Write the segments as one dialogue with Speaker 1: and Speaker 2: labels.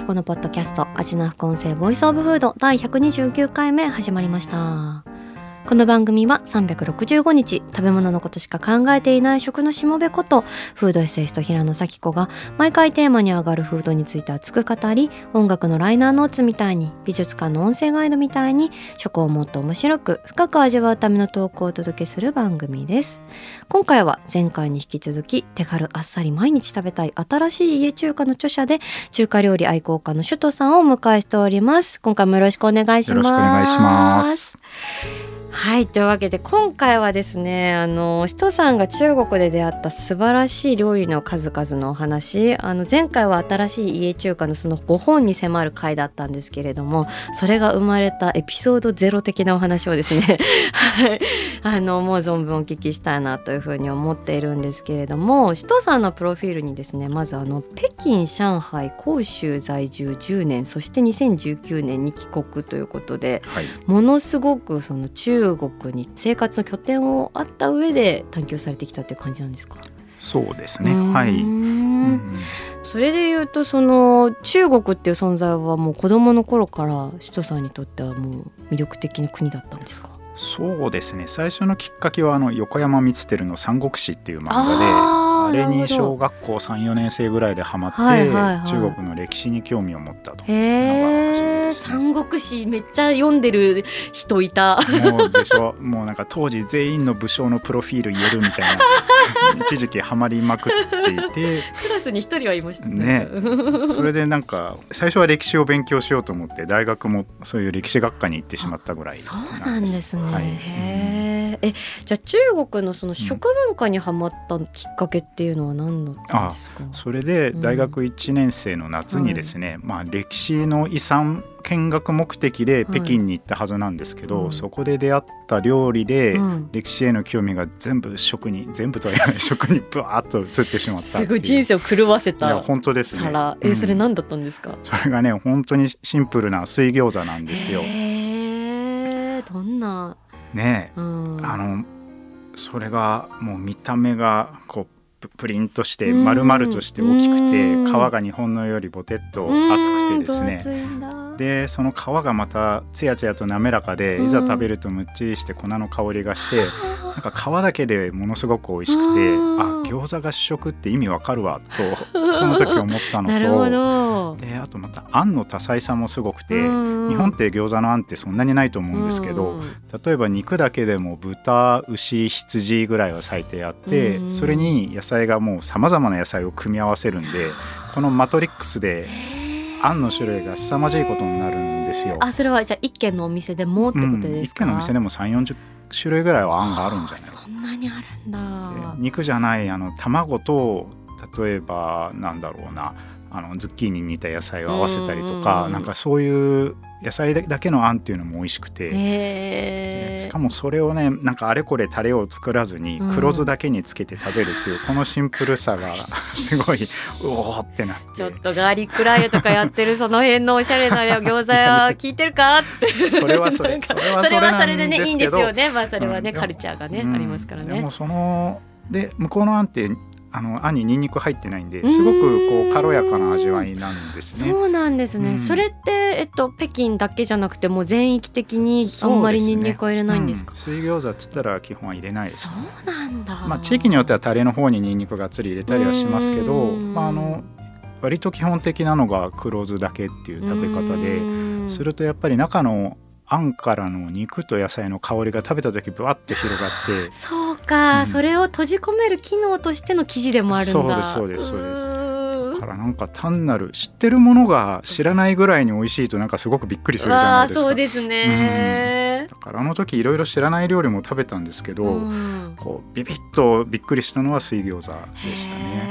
Speaker 1: 平野咲子のポッドキャスト味の副音声 Voice of Food 第129回目始まりました。この番組は365日食べ物のことしか考えていない食のしもべことフードエッセイスト平野紗季子が毎回テーマに上がるフードについて熱く語り音楽のライナーノーツみたいに美術館の音声ガイドみたいに食をもっと面白く深く味わうための投稿をお届けする番組です。今回は前回に引き続き手軽あっさり毎日食べたい新しい家中華の著者で中華料理愛好家の首都さんをお迎えしております。今回もよろしくお願いします。
Speaker 2: よろしくお願いします。
Speaker 1: はいというわけで今回はですねあの首都さんが中国で出会った素晴らしい料理の数々のお話あの前回は新しい家中華のその5本に迫る回だったんですけれどもそれが生まれたエピソードゼロ的なお話をですね はいあのもう存分お聞きしたいなというふうに思っているんですけれども首都さんのプロフィールにですねまずあの北京上海広州在住10年そして2019年に帰国ということで
Speaker 2: はい、
Speaker 1: ものすごくその中国に生活の拠点をあった上で探求されてきたっていう感じなんですか？
Speaker 2: そうですね。はい。うん
Speaker 1: それで言うとその中国っていう存在はもう子供の頃から首都さんにとってはもう魅力的な国だったんですか？
Speaker 2: そうですね。最初のきっかけはあの横山光輝の三国志っていう漫画で、
Speaker 1: あー
Speaker 2: あれに小学校三四年生ぐらいでハマって、
Speaker 1: はいはいはい
Speaker 2: 中国の歴史に興味を持ったと。ね
Speaker 1: 三国志めっちゃ読んでる人いた。
Speaker 2: もうでしょ。もうなんか当時全員の武将のプロフィール言えるみたいな 一時期ハマりまくっていて。
Speaker 1: クラスに一人はいました
Speaker 2: ねそれでなんか最初は歴史を勉強しようと思って大学もそういう歴史学科に行ってしまったぐらい
Speaker 1: そうなんですね。
Speaker 2: はい
Speaker 1: へえ。え、じゃあ中国のその食文化にはまったきっかけっていうのは何だったんですか？
Speaker 2: それで
Speaker 1: うん
Speaker 2: 大学1年生の夏にですね、まあ、歴史の遺産見学目的で北京に行ったはずなんですけど、
Speaker 1: うん
Speaker 2: そこで出会った料理で、
Speaker 1: うん
Speaker 2: 歴史への興味が全部食に全部とは言わない 食にブワーッと移ってしまった
Speaker 1: すごい人生を狂わせ
Speaker 2: いや
Speaker 1: た
Speaker 2: 本当ですね
Speaker 1: 皿。え、
Speaker 2: うん
Speaker 1: それ何だったんですか？
Speaker 2: それがね本当にシンプルな水餃子なんですよ。
Speaker 1: どんな。
Speaker 2: ねえ。
Speaker 1: うん。
Speaker 2: あのそれがもう見た目がこうププリンとして
Speaker 1: うん。
Speaker 2: 丸々として大きく
Speaker 1: うん。
Speaker 2: て皮が日本のよりボテッと厚くてですねでその皮がまたつやつやと滑らかで
Speaker 1: うん。
Speaker 2: いざ食べるとむっちりして粉の香りがしてなんか皮だけでものすごく美味しくて
Speaker 1: うん。
Speaker 2: あ餃子が主食って意味わかるわと その時思ったの
Speaker 1: ど。
Speaker 2: と。であとまたあんの多彩さもすごくて
Speaker 1: うん。
Speaker 2: 日本って餃子のあんってそんなにないと思うんですけど
Speaker 1: うん。
Speaker 2: 例えば肉だけでも豚牛羊ぐらいは最低あって、
Speaker 1: うん。
Speaker 2: それに野菜がもうさまざまな野菜を組み合わせるんでこのマトリックスであんの種類が凄まじいことになるんですよ。
Speaker 1: あ、それはじゃあ一軒のお店でもってこと
Speaker 2: うん、
Speaker 1: ですか？
Speaker 2: 一軒の店でも3 4 0種類ぐらいはあんがあるんじゃない
Speaker 1: あそんなにあるんだ。
Speaker 2: で肉じゃないあの卵と例えばなんだろうなあのズッキーニに似た野菜を合わせたりとか、
Speaker 1: うん
Speaker 2: なんかそういう野菜だけのあんっていうのも美味しくて。
Speaker 1: へえ。
Speaker 2: しかもそれをねなんかあれこれタレを作らずに
Speaker 1: うん。
Speaker 2: 黒酢だけにつけて食べるっていうこのシンプルさが すごいうおーってなって。
Speaker 1: ちょっとガーリックラー油とかやってるその辺のおしゃれな餃子屋 聞いてるか？っつって。
Speaker 2: それはそれそれは
Speaker 1: それは
Speaker 2: それ
Speaker 1: でねいいんですよね。まあそれはね、
Speaker 2: うん。
Speaker 1: カルチャーがね、
Speaker 2: うん
Speaker 1: ありますからね。
Speaker 2: でもそので向こうのあんってあのあんにニンニク入ってないんですごくこう軽やかな味わいなんですね。
Speaker 1: そうなんですね、
Speaker 2: うん。
Speaker 1: それってえっと北京だけじゃなくてもう全域的にあんまりニンニクは入れないんですか？
Speaker 2: うん。水餃子っつったら基本は入れないです。
Speaker 1: そ。うなんだ。
Speaker 2: まあ、地域によってはタレの方にニンニクがっつり入れたりはしますけど、
Speaker 1: うん。
Speaker 2: まあ、あの割と基本的なのが黒酢だけっていう食べ方で。
Speaker 1: うん。
Speaker 2: するとやっぱり中のあんからの肉と野菜の香りが食べた時ぶわって広がって
Speaker 1: そうか、
Speaker 2: うん。
Speaker 1: それを閉じ込める機能としての生地でもあるんだ。
Speaker 2: そうですそうですそうです。からなんか単なる知ってるものが知らないぐらいに美味しいとなんかすごくびっくりするじゃないですか。
Speaker 1: そうですね、へ
Speaker 2: だからあの時いろいろ知らない料理も食べたんですけど、
Speaker 1: うん。
Speaker 2: こうビビッとびっくりしたのは水餃子でしたね。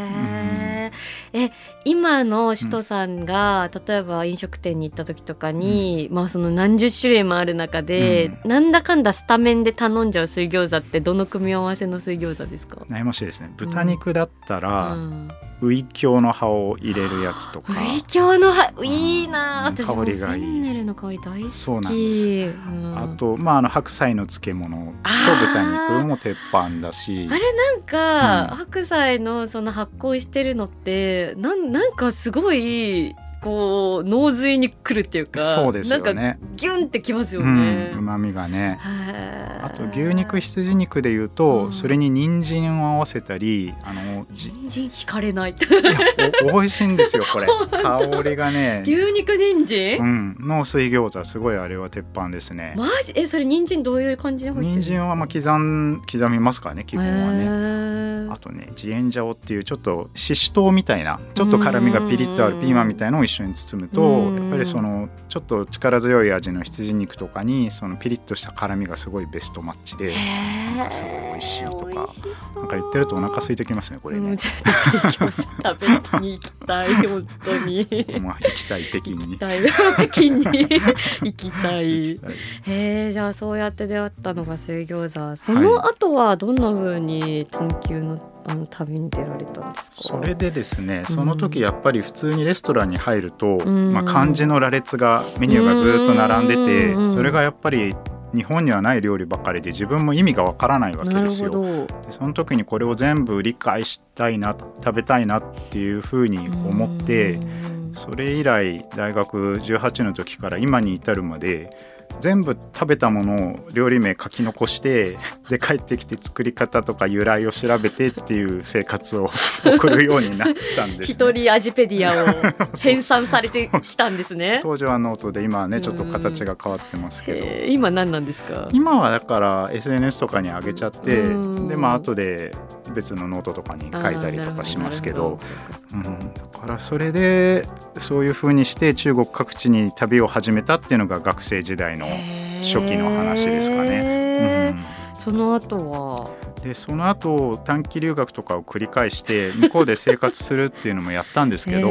Speaker 1: え今の首都さんが、例えば飲食店に行った時とかに、まあその何十種類もある中で、なんだかんだスタメンで頼んじゃう水餃子ってどの組み合わせの水餃子ですか、
Speaker 2: 悩ましいですね。豚肉だったら、
Speaker 1: うん、
Speaker 2: ウイキョウの葉を入れるやつとか。
Speaker 1: ウイキョウの葉いいな
Speaker 2: うん香りがいい。
Speaker 1: フェンネルの香り大好き。
Speaker 2: そうなんです
Speaker 1: うん。
Speaker 2: あと、まあ、あの白菜の漬物と豚肉も鉄板だし。
Speaker 1: あれなんか、
Speaker 2: うん。
Speaker 1: 白菜のその発酵してるのってなんなんかすごいこう脳髄にくるっていうか
Speaker 2: そうですよ
Speaker 1: なんか
Speaker 2: ね。
Speaker 1: ギュンってきますよ
Speaker 2: う
Speaker 1: ね。
Speaker 2: ん、旨味がね。あと牛肉羊肉でいうと、
Speaker 1: うん
Speaker 2: それに人参を合わせたりあのじ
Speaker 1: 人参惹かれない。
Speaker 2: いやお美味しいんですよこれ 香りがね、
Speaker 1: 牛肉人参、
Speaker 2: うん、の水餃子すごいあれは鉄板ですね。
Speaker 1: マジ？えそれ人参どういう感じに入ってるんですか？
Speaker 2: 人参はまあ刻ん刻みますからね基本はね。あとねジエンジャオっていうちょっとししとうみたいなちょっと辛みがピリッとあるピーマンみたいのを一緒に包むと
Speaker 1: うん。
Speaker 2: やっぱりそのちょっと力強い味の羊肉とかにそのピリッとした辛みがすごいベストマッチで
Speaker 1: へー。
Speaker 2: すごい美味しいとかなんか言ってるとお腹空いてきますねこれね。
Speaker 1: うん、。ちょっと 食べに行きたい本当に。
Speaker 2: まあ行きたい北京に。
Speaker 1: 行きたい。北京に。行きたい。へえじゃあそうやって出会ったのが水餃子。その後はどんな風に探求のあの旅に出られたんですか？
Speaker 2: それでですねその時やっぱり普通にレストランに入ると、
Speaker 1: ん。
Speaker 2: まあ、漢字の羅列がメニューがずっと並んでて、
Speaker 1: うん。
Speaker 2: それがやっぱり日本にはない料理ばかりで自分も意味がわからないわけですよ。でその時にこれを全部理解したいな食べたいなっていうふうに思って
Speaker 1: うん。
Speaker 2: それ以来大学18の時から今に至るまで全部食べたものを料理名書き残してで帰ってきて作り方とか由来を調べてっていう生活を 送るようになったんです、ね。
Speaker 1: 一人味ペディアを 編纂されてきたんですね。
Speaker 2: 当時はノートで今はねちょっと形が変わってますけど。
Speaker 1: 今何なんですか？
Speaker 2: 今はだから SNS とかに上げちゃって
Speaker 1: うん。
Speaker 2: でまあ後で別のノートとかに書いたりとかしますけど。うん、だからそれでそういうふうにして中国各地に旅を始めたっていうのが学生時代の、初期の話ですかね。
Speaker 1: ね。
Speaker 2: うん
Speaker 1: その後は？
Speaker 2: でその後短期留学とかを繰り返して向こうで生活するっていうのもやったんですけど、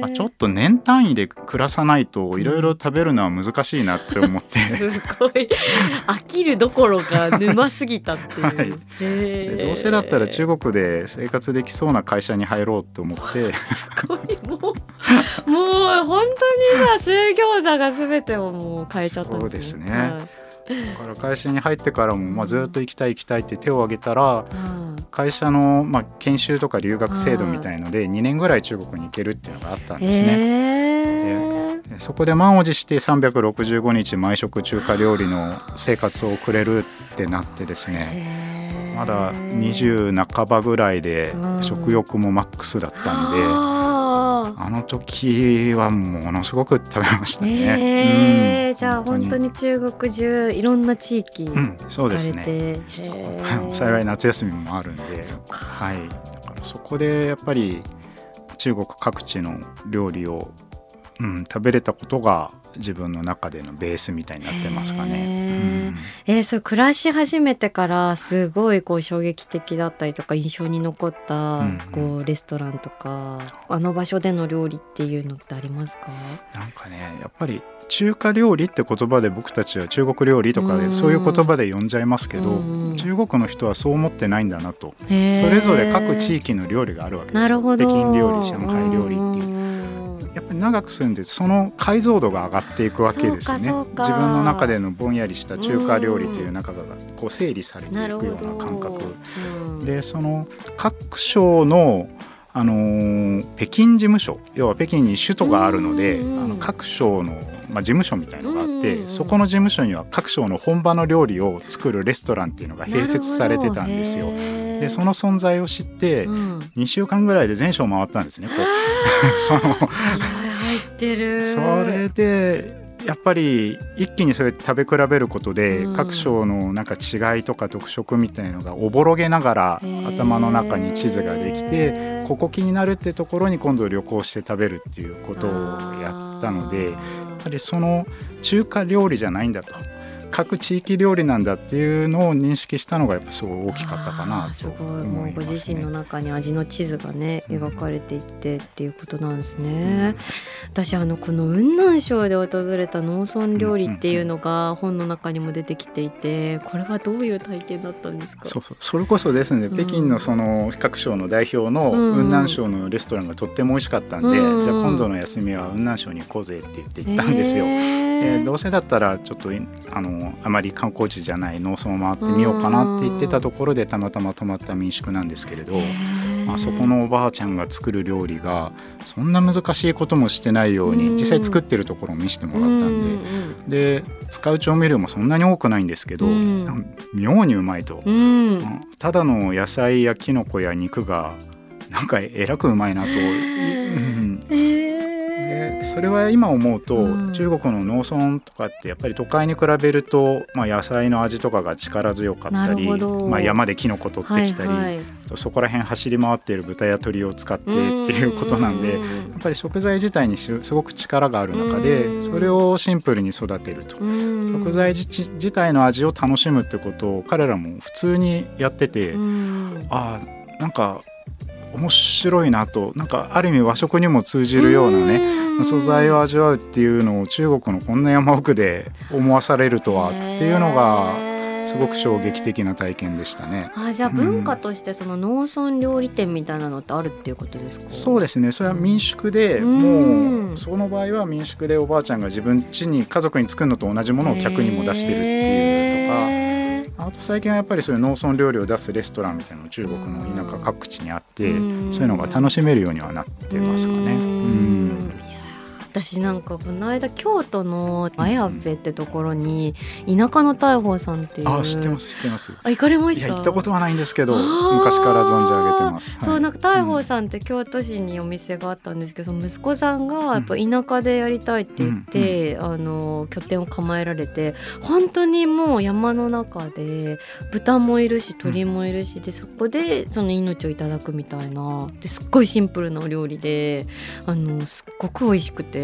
Speaker 2: まあ、ちょっと年単位で暮らさないといろいろ食べるのは難しいなって思って、
Speaker 1: すごい。飽きるどころか沼すぎたっていう。
Speaker 2: はい。どうせだったら中国で生活できそうな会社に入ろうと思って。
Speaker 1: すごい。もうもう本当にさ水餃子が全てをもう変えちゃったん
Speaker 2: そうですね。
Speaker 1: はい
Speaker 2: だから会社に入ってからも、まあ、ずっと行きたい行きたいって手を挙げたら
Speaker 1: うん。
Speaker 2: 会社の、まあ、研修とか留学制度みたいので2年ぐらい中国に行けるっていうのがあったんですね。でそこで満を持して365日毎食中華料理の生活を送れるってなってですねまだ20半ばぐらいで
Speaker 1: うん。
Speaker 2: 食欲もマックスだったんで、
Speaker 1: あ
Speaker 2: あの時はものすごく食べました
Speaker 1: ー
Speaker 2: ね。
Speaker 1: へー。
Speaker 2: うん。
Speaker 1: じゃあ本当に中国中いろんな地域行
Speaker 2: うん、そうですね。幸い夏休みもあるんで、はい。だからそこでやっぱり中国各地の料理を、うん、食べれたことが自分の中でのベースみたいになってますか
Speaker 1: へ
Speaker 2: ね。
Speaker 1: えー、それ暮らし始めてからすごいこう衝撃的だったりとか印象に残った、
Speaker 2: うん
Speaker 1: こうレストランとかあの場所での料理っていうのってありますか？
Speaker 2: うんなんかねやっぱり中華料理って言葉で僕たちは中国料理とか
Speaker 1: うん
Speaker 2: でそういう言葉で呼んじゃいますけど、
Speaker 1: うん
Speaker 2: 中国の人はそう思ってないんだなと、それぞれ各地域の料理があるわけですよ。
Speaker 1: なるほど。
Speaker 2: 北京料理上海料理っていう。
Speaker 1: うん
Speaker 2: やっぱり長く住んでその解像度が上がっていくわけですよね。自分の中でのぼんやりした中華料理という中がこう整理されていくような感覚。
Speaker 1: うん。
Speaker 2: でその各省のあのー北京事務所要は北京に首都があるので、
Speaker 1: うん
Speaker 2: あの各省の、まあ、事務所みたいのがあって、
Speaker 1: うん
Speaker 2: そこの事務所には各省の本場の料理を作るレストランっていうのが併設されてたんですよ。でそ
Speaker 1: の、
Speaker 2: の存在を知って
Speaker 1: うん、
Speaker 2: 2週間ぐらいで全省回ったんですね。こう。その
Speaker 1: 気合入ってる。
Speaker 2: それでやっぱり一気にそうやって食べ比べることで、
Speaker 1: うん。
Speaker 2: 各省のなんか違いとか特色みたいのがおぼろげながら頭の中に地図ができてここ気になるってところに今度旅行して食べるっていうことをやったのでやっぱりその中華料理じゃないんだと各地域料理なんだっていうのを認識したのがやっぱすごい大きかったかなと
Speaker 1: すごい。も
Speaker 2: 思います、ね、
Speaker 1: うご自身の中に味の地図がね描かれていってっていうことなんですね。私あのこの雲南省で訪れた農村料理っていうのが本の中にも出てきていてこれはどういう体験だったんですか？
Speaker 2: そうそれこそですね、北京のその各省の代表の雲南省のレストランがとっても美味しかったんで、じゃあ今度の休みは雲南省に行こうぜって言って行ったんですよ。でどうせだったらちょっとあのあまり観光地じゃない農村を回ってみようかなって言ってたところでたまたま泊まった民宿なんですけれど。まあ、そこのおばあちゃんが作る料理がそんな難しいこともしてないように実際作ってるところを見せてもらったんでで使う調味料もそんなに多くないんですけど妙にうまいと。ただの野菜やきのこや肉がなんかえらくうまいなと。うん。でそれは今思うと、うん、中国の農村とかってやっぱり都会に比べると、まあ、野菜の味とかが力強かったり、まあ、山でキノコ取ってきたり、はいはい、そこら辺走り回っている豚や鳥を使ってっていうことなんでやっぱり食材自体にすごく力がある中でそれをシンプルに育てると。食材自体の味を楽しむってことを彼らも普通にやっててああなんか面白いなとなんかある意味和食にも通じるようなね素材を味わうっていうのを中国のこんな山奥で思わされるとはっていうのがすごく衝撃的な体験でしたね。
Speaker 1: あじゃあ文化としてその農村料理店みたいなのってあるっていうことですか、
Speaker 2: うん、そうですね。それは民宿で、もうその場合は民宿でおばあちゃんが自分家に家族に作るのと同じものを客にも出してるっていうとか。あと最近はやっぱりそういう農村料理を出すレストランみたいなの中国の田舎各地にあってそういうのが楽しめるようにはなってますかね。うん
Speaker 1: 私なんかこの間京都の綾部ってところに田舎の大宝さんっていう
Speaker 2: あ知ってます知ってます。
Speaker 1: あ行かれました？
Speaker 2: 行ったことはないんですけど昔から存じ上げてます、
Speaker 1: はい、そうなんか大宝さんって京都市にお店があったんですけど、その息子さんがやっぱ田舎でやりたいって言って、うん、あの拠点を構えられて本当にもう山の中で豚もいるし鳥もいるし、でそこでその命をいただくみたいなですっごいシンプルなお料理であのすっごく美味しくて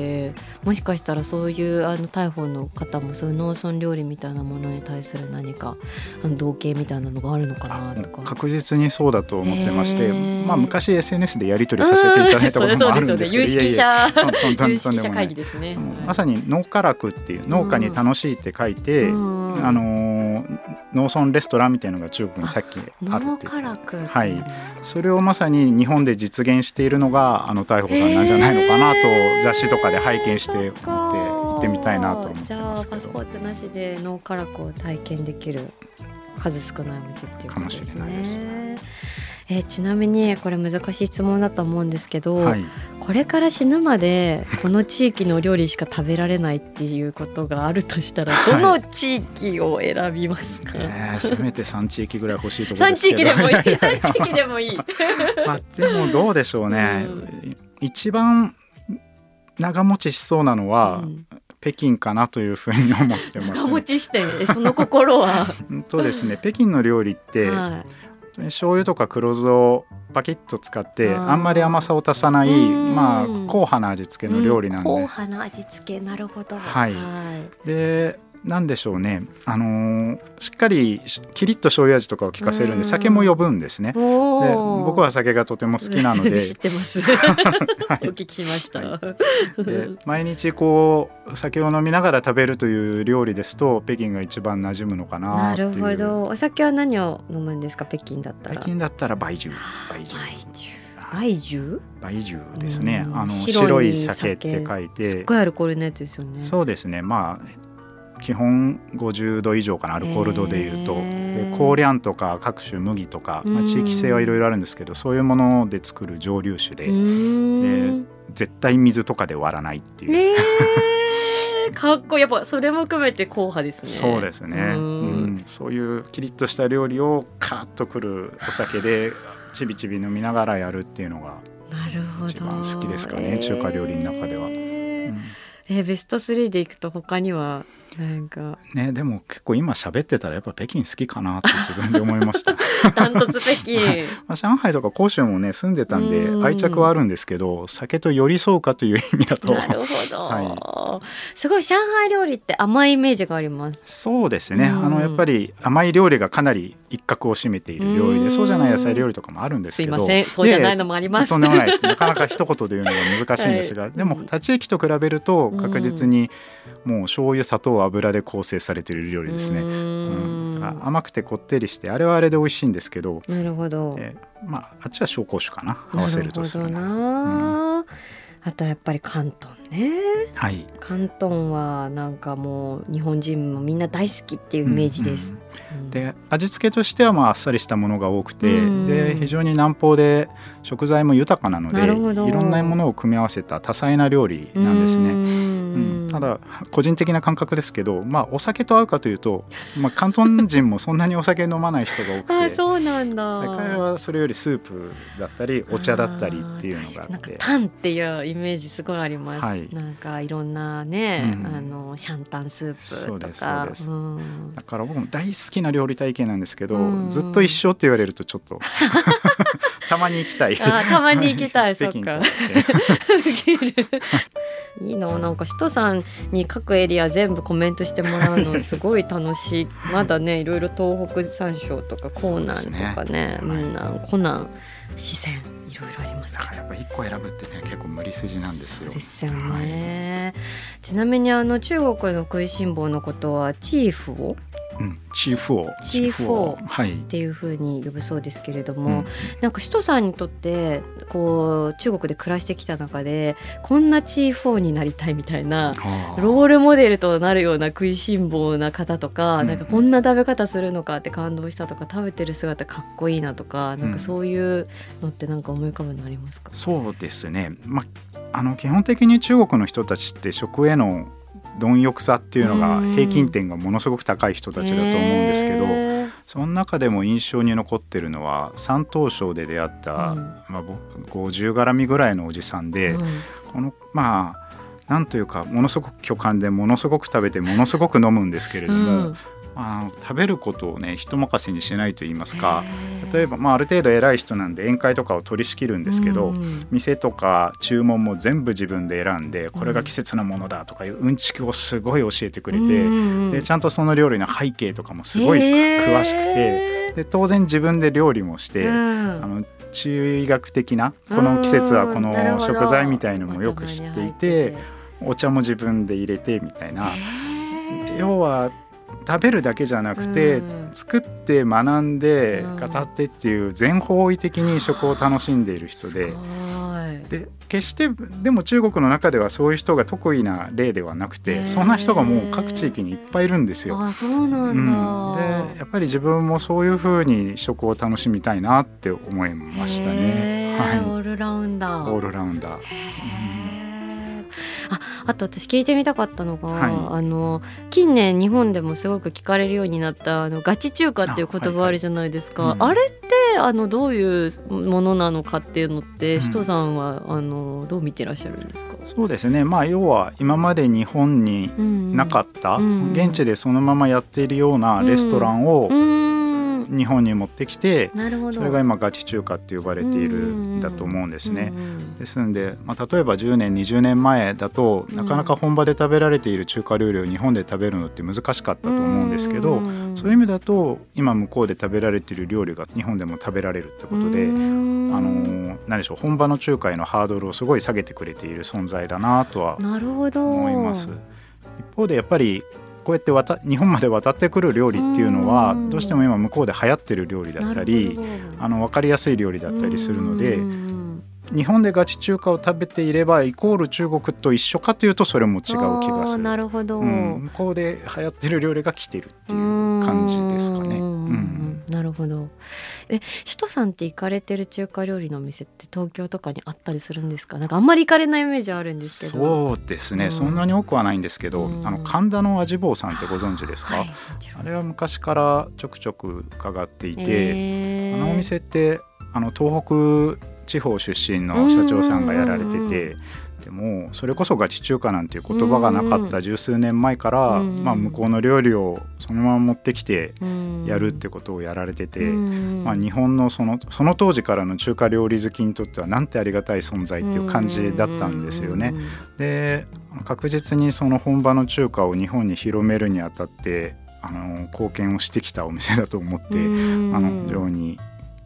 Speaker 1: もしかしたらそういうあの逮捕の方もそういう農村料理みたいなものに対する何かあの同型みたいなのがあるのかなとか。
Speaker 2: 確実にそうだと思ってまして、まあ、昔 SNS でやり取りさせていただいたこともあるんですけど、有識者
Speaker 1: 有識者会議ですね、
Speaker 2: まさに農家楽っていう農家に楽しいって書いて、あの農村レストランみたいなのが中国にさっきあるっていう。はい、それをまさに日本で実現しているのがあの大宝さんなんじゃないのかなと雑誌とかで拝見して思って行ってみたいなと思って。ます
Speaker 1: じゃあパスポートなしで脳からこう体験できる数少ないお店っていうことですね。すえー、ちなみにこれ難しい質問だと思うんですけど、はい、これから死ぬまでこの地域の料理しか食べられないっていうことがあるとしたらどの地域を選びますか、はい、
Speaker 2: えー、せめて3地域ぐらい欲しいところです
Speaker 1: けど。3地域でもいい。3地域でもいい。
Speaker 2: あでもどうでしょうね、うん、一番長持ちしそうなのは、うん、北京かなというふうに思ってます、
Speaker 1: 長持ちしてその心は？
Speaker 2: とですね北京の料理って、はい、醤油とか黒酢をパキッと使ってあんまり甘さを足さないまあ硬派な味付けの料理なんで、
Speaker 1: 硬派な味付け。なるほど。
Speaker 2: はい、はい、でなんでしょうね、あのー、しっかりキリッと醤油味とかを効かせるんで酒も呼ぶんですね。で僕は酒がとても好きなので。
Speaker 1: 知ってます、はい、お聞きしました、はい、
Speaker 2: で毎日こう酒を飲みながら食べるという料理ですと北京が一番馴染むのかな
Speaker 1: なるほど。お酒は何を飲むんですか？北京だったら。
Speaker 2: 北京だったら梅酒。梅酒。
Speaker 1: 梅酒。
Speaker 2: 梅酒？ですね、あの白い酒って書いて。
Speaker 1: すっごいアルコールのやつですよね。
Speaker 2: そうですね。まあ基本50度以上かなアルコール度でいうと。で香料とか各種麦とか、まあ、地域性はいろいろあるんですけどそういうもので作る蒸留酒でで絶対水とかで割らないっていう。
Speaker 1: かっこやっぱそれも含めて硬派ですね。
Speaker 2: そうですね。うん、そういうキリッとした料理をカーッとくるお酒でちびちび飲みながらやるっていうのが一番好きですかね、中華料理の中では。
Speaker 1: えー、ベスト3でいくと他には？なんか。
Speaker 2: ねでも結構今喋ってたらやっぱ北京好きかなって自分で思いました。
Speaker 1: ダントツ北京、
Speaker 2: まあ、上海とか広州もね住んでたんで愛着はあるんですけど酒と寄り添うかという意味だと。
Speaker 1: なるほど、
Speaker 2: は
Speaker 1: すごい上海料理って甘いイメージがあります。
Speaker 2: そうですね、
Speaker 1: うん。
Speaker 2: あのやっぱり甘い料理がかなり一角を占めている料理
Speaker 1: うん。
Speaker 2: でそうじゃない野菜料理とかもあるんです
Speaker 1: すい
Speaker 2: けど
Speaker 1: ません。そうじゃないのもあります。
Speaker 2: とんでもないです。なかなか一言で言うのが難しいんですが、
Speaker 1: はい。
Speaker 2: でも立ち液と比べると確実にもう醤油砂糖油で構成されている料理ですね、
Speaker 1: う
Speaker 2: うん。甘くてこってりしてあれはあれで美味しいんですけど、
Speaker 1: なるほど。
Speaker 2: えまああっちは紹興酒かな。合わせるとする
Speaker 1: なる
Speaker 2: な
Speaker 1: ほどな、あとやっぱり広東ね。
Speaker 2: はい。
Speaker 1: 広東はなんかもう日本人もみんな大好きっていうイメージです、うん
Speaker 2: で味付けとしてはまああっさりしたものが多くて、
Speaker 1: うん。
Speaker 2: で非常に南方で食材も豊かなので
Speaker 1: ない
Speaker 2: ろんなものを組み合わせた多彩な料理なんですね。
Speaker 1: う
Speaker 2: うん。んただ個人的な感覚ですけど、まあ、お酒と合うかというと、まあ、広東人もそんなにお酒飲まない人が多く
Speaker 1: あ
Speaker 2: て
Speaker 1: そうなんだ。
Speaker 2: で彼はそれよりスープだったりお茶だったりっていうのがあって。
Speaker 1: タンっていうイメージすごいあります、
Speaker 2: はい。
Speaker 1: なんかいろんなね、
Speaker 2: うん。
Speaker 1: あのシャンタンスープとか。
Speaker 2: そうです
Speaker 1: ん。
Speaker 2: だから僕も大好きな料理体験なんですけど、
Speaker 1: うん。
Speaker 2: ずっと一緒って言われるとちょっと たまに行きたい。
Speaker 1: あたまに行きたい そっかいいの。なんか首都さんに各エリア全部コメントしてもらうのすごい楽しい。まだね いろいろ東北山椒とか江南とかね。
Speaker 2: そうですね。
Speaker 1: 雲南湖南四川いろいろあります
Speaker 2: からやっぱ一個選ぶってね結構無理筋なんですよ。
Speaker 1: ですよね、ちなみにあの中国の食いしん坊のことはチーフを？
Speaker 2: うん、チーフオ
Speaker 1: チーフオ
Speaker 2: はい。
Speaker 1: っ。ていう風に呼ぶそうですけれど
Speaker 2: う
Speaker 1: も、
Speaker 2: ん。
Speaker 1: なんか首都さんにとってこう中国で暮らしてきた中でこんなチーフォーになりたいみたいなロールモデルとなるような食いしん坊な方とか、
Speaker 2: うん。
Speaker 1: なんかこんな食べ方するのかって感動したとか食べてる姿かっこいいなとか、なんかそういうのってなんか思い浮かぶのありますか、
Speaker 2: そうですね。まあの基本的に中国の人たちって食への貪欲さっていうのが
Speaker 1: うん。
Speaker 2: 平均点がものすごく高い人たちだと思うんですけど、その中でも印象に残ってるのは山東省で出会った、
Speaker 1: うん。
Speaker 2: まあ、僕50絡みぐらいのおじさんで、
Speaker 1: うん。
Speaker 2: このまあなんというかものすごく巨漢でものすごく食べてものすごく飲むんですけれども、
Speaker 1: うん
Speaker 2: あの食べることをね人任せにしないと言いますか例えば、まあ、ある程度偉い人なんで宴会とかを取り仕切るんですけど、
Speaker 1: うん。
Speaker 2: 店とか注文も全部自分で選んでこれが季節のものだとかいううんちくをすごい教えてくれて、
Speaker 1: うん
Speaker 2: でちゃんとその料理の背景とかもすごい詳しくてで当然自分で料理もして、
Speaker 1: うん。
Speaker 2: あの中医学的なこの季節はこの食材みたいのもよく知っていてお茶も自分で入れてみたいな。要は食べるだけじゃなくて、
Speaker 1: うん。
Speaker 2: 作って学んで
Speaker 1: うん。
Speaker 2: 語ってっていう全方位的に食を楽しんでいる人で。で決してでも中国の中ではそういう人が得意な例ではなくてそんな人がもう各地域にいっぱいいるんですよ。
Speaker 1: あそうな
Speaker 2: うん
Speaker 1: だ、
Speaker 2: ん、でやっぱり自分もそういう風に食を楽しみたいなって思いましたね。は
Speaker 1: オールラウンダ
Speaker 2: い、
Speaker 1: ー。
Speaker 2: オールラウンダー。
Speaker 1: へーああと私聞いてみたかったのが、
Speaker 2: はい。
Speaker 1: あの近年日本でもすごく聞かれるようになったあのガチ中華っていう言葉あるじゃないですか。あ,、
Speaker 2: あはいはいうん。
Speaker 1: れってあのどういうものなのかっていうのって、
Speaker 2: うん。
Speaker 1: 首都さんはあのどう見てらっしゃるんですか、
Speaker 2: そうですね。まあ要は今まで日本になか
Speaker 1: っ
Speaker 2: った、
Speaker 1: うん。
Speaker 2: 現地でそのままやっているようなレストランを
Speaker 1: たうん
Speaker 2: 日本に持ってきて、それが今ガチ中華って呼ばれているんだと思うんですね。ですんで、まあ、例えば10年20年前だと
Speaker 1: うん。
Speaker 2: なかなか本場で食べられている中華料理を日本で食べるのって難しかったと思うんですけど、
Speaker 1: ん
Speaker 2: そういう意味だと今向こうで食べられている料理が日本でも食べられるってことで、
Speaker 1: うん。
Speaker 2: あのー何でしょう本場の中華へのハードルをすごい下げてくれている存在だなとは思います。一方でやっぱりこうやって渡日本まで渡ってくる料理っていうのは
Speaker 1: うん。
Speaker 2: どうしても今向こうで流行ってる料理だったりあの分かりやすい料理だったりするので
Speaker 1: うん
Speaker 2: 日本でガチ中華を食べていればイコール中国と一緒かというとそれも違う気がする。
Speaker 1: なるほど、
Speaker 2: うん、向こうで流行ってる料理が来てるっていう感じですかね。
Speaker 1: う
Speaker 2: うんん。
Speaker 1: なるほど。え、首都さんって行かれてる中華料理のお店って東京とかにあったりするんですか？なんかあんまり行かれないイメージあるんですけど。
Speaker 2: そうですね、
Speaker 1: うん。
Speaker 2: そんなに多くはないんですけど、
Speaker 1: うん。
Speaker 2: あの神田の味坊さんってご存知ですか、
Speaker 1: はい、
Speaker 2: あれは昔からちょくちょく伺っていて、
Speaker 1: へー。
Speaker 2: あのお店ってあの東北地方出身の社長さんがやられててってもそれこそガチ中華なんていう言葉がなかった十数年前から、まあ、向こうの料理をそのまま持ってきてやるってことをやられてて、まあ、日本のそのその当時からの中華料理好きにとってはなんてありがたい存在っていう感じだったんですよね。で確実にその本場の中華を日本に広めるにあたってあの貢献をしてきたお店だと思ってあの非常に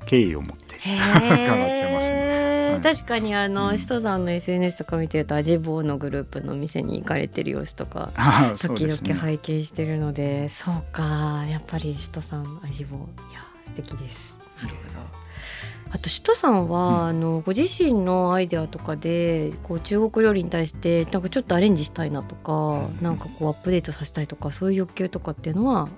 Speaker 2: 敬意を持って 伺ってますね。
Speaker 1: はい、確かにあの、うん、首さんの SNS とか見てると味坊のグループの店に行かれてる様子とか時々拝見してるのでそうかやっぱり首都さん味坊いや素敵です。なるほど。あと首都さんは、うん、あのご自身のアイデアとかでこう中国料理に対してなんかちょっとアレンジしたいなとか、うん、なんかこうアップデートさせたいとかそういう欲求とかっていうのは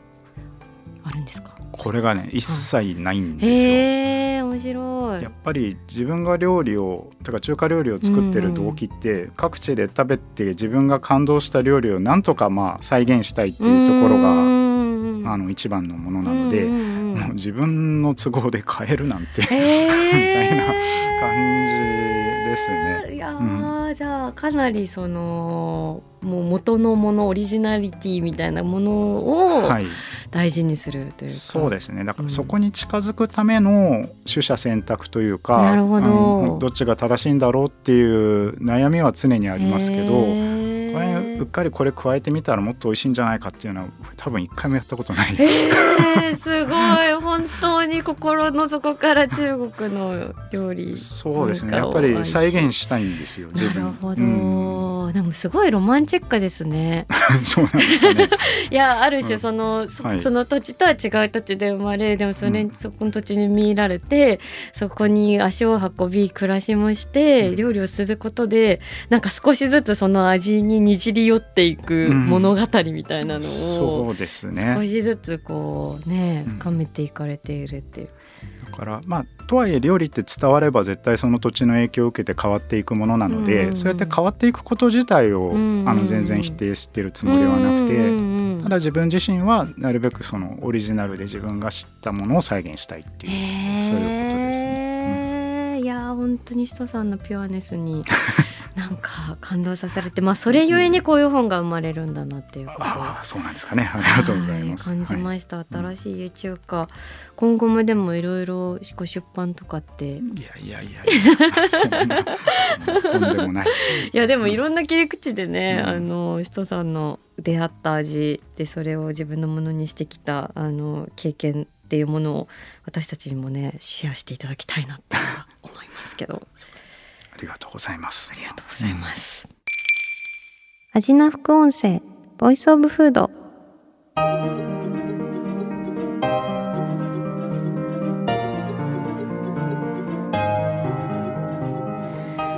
Speaker 1: あるんですか？
Speaker 2: これがね一切ないんですよ。
Speaker 1: へ面白い。
Speaker 2: やっぱり自分が料理をとか中華料理を作ってる動機って、うん。うん、各地で食べて自分が感動した料理をなんとかまあ再現したいっていうところがあの一番のものなので、うんうんうん、もう自分の都合で変えるなんて みたいな感じですね。
Speaker 1: いや、うん、じゃあかなりそのもう元のものオリジナリティみたいなものを大事にするというか、はい、
Speaker 2: そうですね。だからそこに近づくための取捨選択というか、
Speaker 1: なるほど。
Speaker 2: どっちが正しいんだろうっていう悩みは常にありますけどこれうっかりこれ加えてみたらもっと美味しいん。じゃないかっていうのは多分一回もやったことない。
Speaker 1: えー、すごい。本当に心の底から中国の料理。
Speaker 2: そうですね。やっぱり再現したいんですよ
Speaker 1: なるほど、うん、でもすごいロマンチックですね。
Speaker 2: そうなんですかね。
Speaker 1: いやある種その、うん。そはい、その土地とは違う土地で生まれでもそれ、うん、そこの土地に見入られてそこに足を運び暮らしもして、料理をすることでなんか少しずつその味ににじり寄っていく物語みたいなのを、
Speaker 2: そうですね。
Speaker 1: 少しずつこうね深めていかれているっていう。
Speaker 2: だからまあとはいえ料理って伝われば絶対その土地の影響を受けて変わっていくものなので、そうやって変わっていくこと自体を、あの全然否定してるつもりはなくて、ただ自分自身はなるべくそのオリジナルで自分が知ったものを再現したいっていうそういうことですね。
Speaker 1: うん、いや本当に人さんのピュアネスに なんか感動させられて、まあそれゆえにこういう本が生まれるんだなっていうこと
Speaker 2: あそうなんですかね。ありがとうございます。
Speaker 1: 感じました。はい、新しい YouTube 化、今後もでもいろいろご出版とかって。い
Speaker 2: やいやいやいや、そんなとんでもない。
Speaker 1: いやでもいろんな切り口でね、うん、あの人さんの出会った味でそれを自分のものにしてきたあの経験っていうものを私たちにもねシェアしていただきたいなって思いますけど。
Speaker 2: ありがとうございます。
Speaker 1: ありがとうございます。アジナ副音声、ボイスオブフード。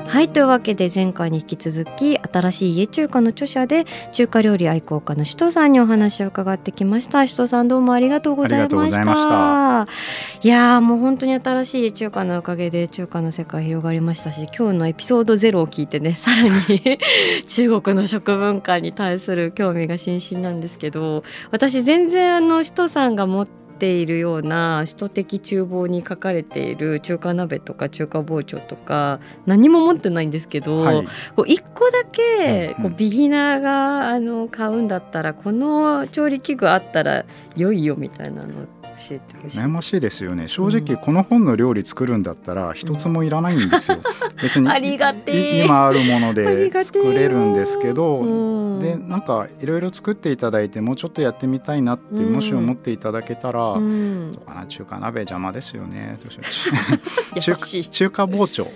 Speaker 1: はいというわけで前回に引き続き新しい家中華の著者で中華料理愛好家の首藤さんにお話を伺ってきました。首藤さんどうもありがとうございました。いやもう本当に新しい家中華のおかげで中華の世界広がりましたし今日のエピソードゼロを聞いてね さらに 中国の食文化に対する興味が津々なんですけど私全然あの首藤さんが持ってているような首都的厨房に書かれている中華鍋とか中華包丁とか何も持ってないんですけど、はい、こう1個だけこうビギナーがあの買うんだったらこの調理器具あったら良いよみたいなの教えてほしい
Speaker 2: 悩ましいですよね正直この本の料理作るんだったら一つもいらないんですよ、別に今あるもので作れるんですけど、でなんかいろいろ作っていただいてもうちょっとやってみたいなって、もし思っていただけたら、うん、どうかな中華鍋邪魔ですよね
Speaker 1: 優しい
Speaker 2: 中華包丁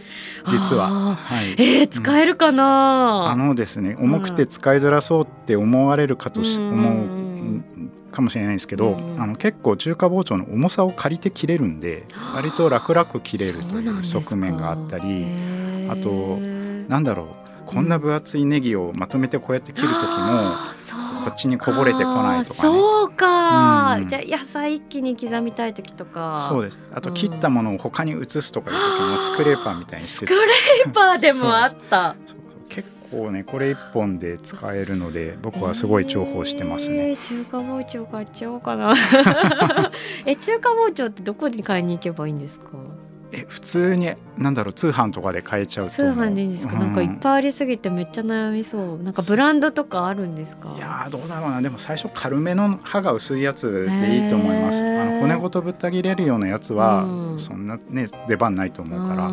Speaker 2: 実は、はい、
Speaker 1: えー、使えるかな、
Speaker 2: あのですね重くて使いづらそうって思われるかとし、思うかもしれないですけど、うん、あの結構中華包丁の重さを借りて切れるんで割と楽々切れるという側面があったりあとなんだろうこんな分厚いネギをまとめてこうやって切る時も、こっちにこぼれてこないとか、ね、
Speaker 1: そうか、うん、じゃあ野菜一気に刻みたい時とか。
Speaker 2: そうです。あと切ったものを他に移すとかいう時もスクレーパーみたいにして
Speaker 1: スクレーパーでもあった。
Speaker 2: 結構ねこれ一本で使えるので僕はすごい重宝してますね、
Speaker 1: えー、中華包丁買っちゃおうかな。え中華包丁ってどこに買いに行けばいいんですか？
Speaker 2: え普通になんだろう通販とかで買えちゃうと
Speaker 1: 通販でいいんですか、
Speaker 2: うん。
Speaker 1: なんかいっぱいありすぎてめっちゃ悩みそう。なんかブランドとかあるんですか？
Speaker 2: いやーどうだろうな。でも最初軽めの刃が薄いやつでいいと思います。
Speaker 1: へー。
Speaker 2: あの骨ごとぶった切れるようなやつは、
Speaker 1: うん。
Speaker 2: そんなね出番ないと思うから、
Speaker 1: う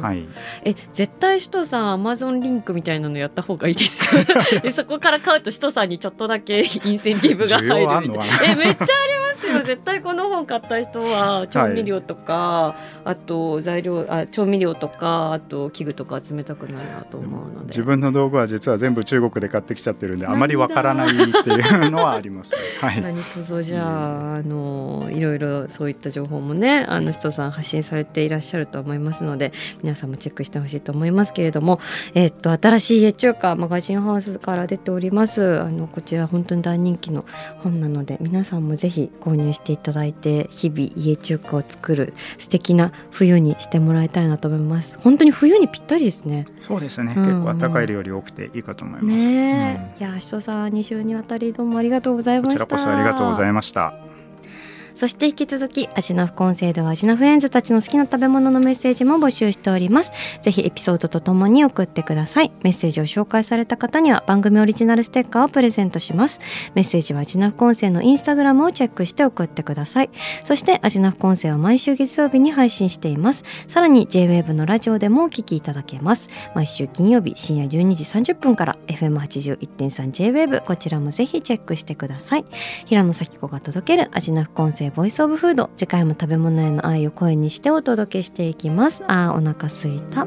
Speaker 1: ん。
Speaker 2: はい。
Speaker 1: え絶対首都さんアマゾンリンクみたいなのやった方がいいですよ でそこから買うと首都さんにちょっとだけインセンティブが入るみたいな。えめっちゃありますよ絶対この本買った人は調味料とか、あと材料あ調味料とかあと器具とか集めたくなるなと思うので。
Speaker 2: 自分の道具は実は全部中国で買ってきちゃってるんであまりわからないっていうのはあります、はい、
Speaker 1: 何卒じゃああのいろいろそういった情報もねあの人さん発信されていらっしゃると思いますので皆さんもチェックしてほしいと思いますけれども、えっと新しい家中華マガジンハウスから出ております。あのこちら本当に大人気の本なので皆さんもぜひ購入していただいて日々家中華を作る素敵な冬にしてもらいたいなと思います。本当に冬にぴったりですね。
Speaker 2: そうですね、
Speaker 1: うんうん。
Speaker 2: 結構暖かい料理多くていいかと思います、
Speaker 1: ねえ、いや人さん2週にわたりどうもありがとうござい
Speaker 2: うんこ
Speaker 1: ました。
Speaker 2: ちらこそありがとうございました
Speaker 1: そして引き続き、アジナ副音声ではアジナフレンズたちの好きな食べ物のメッセージも募集しております。ぜひエピソードとともに送ってください。メッセージを紹介された方には番組オリジナルステッカーをプレゼントします。メッセージはアジナ副音声のインスタグラムをチェックして送ってください。そして、アジナ副音声は毎週月曜日に配信しています。さらに JWAVE のラジオでもお聞きいただけます。毎週金曜日深夜12時30分から FM81.3JWAVE こちらもぜひチェックしてください。平野咲子が届ける味な副音ボイスオブフード次回も食べ物への愛を声にしてお届けしていきます。あーお腹すいた。